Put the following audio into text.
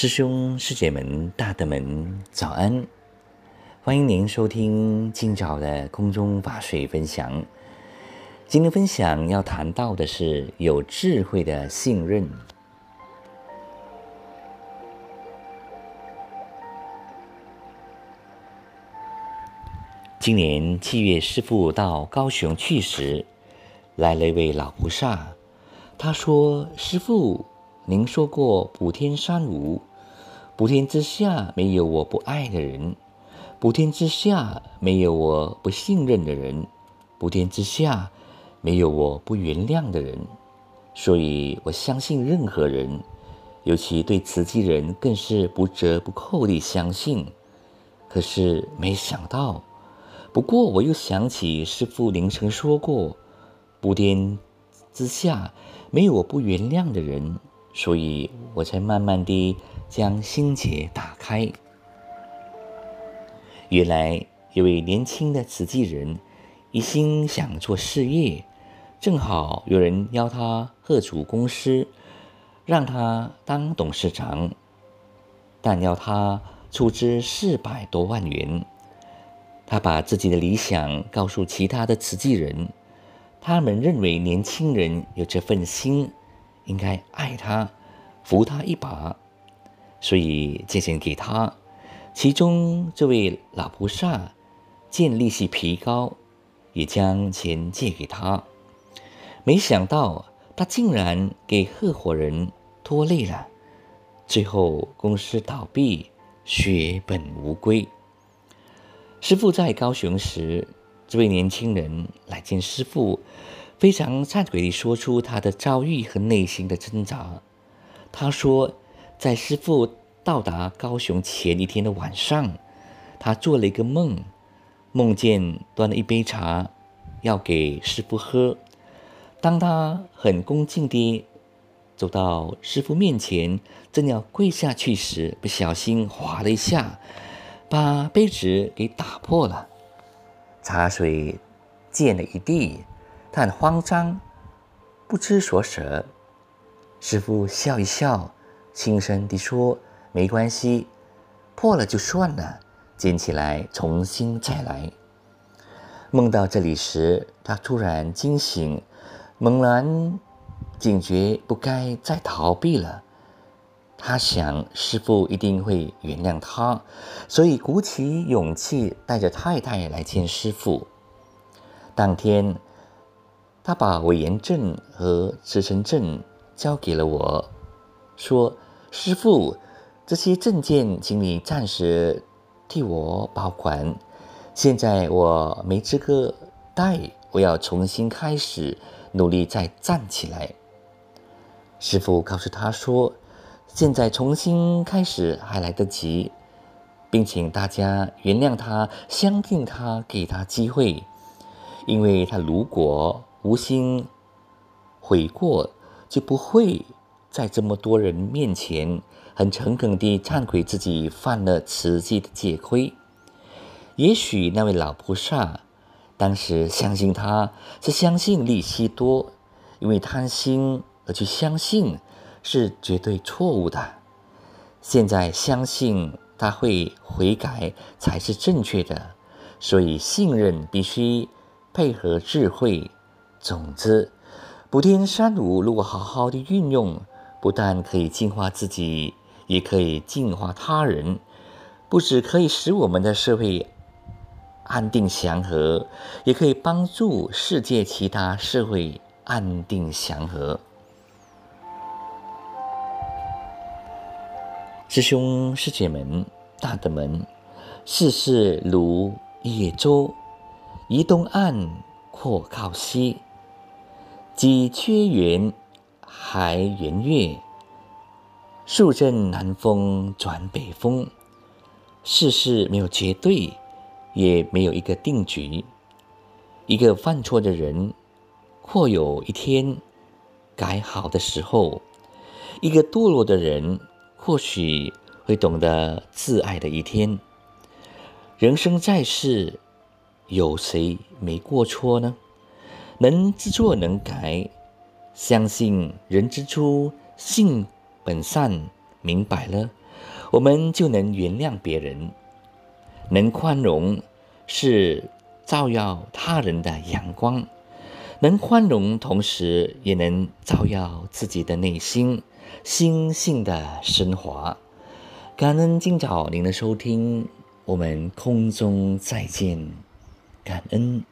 师兄师姐们、大德们，早安！欢迎您收听今早的空中法水分享。今天分享要谈到的是有智慧的信任。今年七月，师父到高雄去时，来了一位老菩萨。他说：“师父，您说过补天三无。”普天之下没有我不爱的人，普天之下没有我不信任的人，普天之下没有我不原谅的人。所以我相信任何人，尤其对慈济人更是不折不扣地相信。可是没想到，不过我又想起师父您曾说过，普天之下没有我不原谅的人，所以我才慢慢地。将心结打开。原来一位年轻的慈济人，一心想做事业，正好有人邀他贺主公司，让他当董事长，但要他出资四百多万元。他把自己的理想告诉其他的慈济人，他们认为年轻人有这份心，应该爱他，扶他一把。所以借钱给他，其中这位老菩萨见利息提高，也将钱借给他。没想到他竟然给合伙人拖累了，最后公司倒闭，血本无归。师傅在高雄时，这位年轻人来见师傅，非常忏悔地说出他的遭遇和内心的挣扎。他说。在师父到达高雄前一天的晚上，他做了一个梦，梦见端了一杯茶要给师父喝。当他很恭敬地走到师父面前，正要跪下去时，不小心滑了一下，把杯子给打破了，茶水溅了一地。他很慌张，不知所舍。师傅笑一笑。轻声地说：“没关系，破了就算了，捡起来重新再来。”梦到这里时，他突然惊醒，猛然警觉不该再逃避了。他想师傅一定会原谅他，所以鼓起勇气带着太太来见师傅。当天，他把委员证和职称证交给了我。说：“师傅，这些证件，请你暂时替我保管。现在我没资格带，我要重新开始，努力再站起来。”师傅告诉他说：“现在重新开始还来得及，并请大家原谅他，相信他，给他机会，因为他如果无心悔过，就不会。”在这么多人面前，很诚恳地忏悔自己犯了慈济的戒亏。也许那位老菩萨当时相信他是相信利息多，因为贪心而去相信是绝对错误的。现在相信他会悔改才是正确的，所以信任必须配合智慧。总之，补天三五如果好好的运用。不但可以净化自己，也可以净化他人。不止可以使我们的社会安定祥和，也可以帮助世界其他社会安定祥和。师兄师姐们、大德们，世事如野舟，移东岸，或靠西，几缺圆。还圆月，数阵南风转北风，世事没有绝对，也没有一个定局。一个犯错的人，或有一天改好的时候；一个堕落的人，或许会懂得自爱的一天。人生在世，有谁没过错呢？能知错能改。相信人之初性本善，明白了，我们就能原谅别人。能宽容是照耀他人的阳光，能宽容同时也能照耀自己的内心，心性的升华。感恩今早您的收听，我们空中再见，感恩。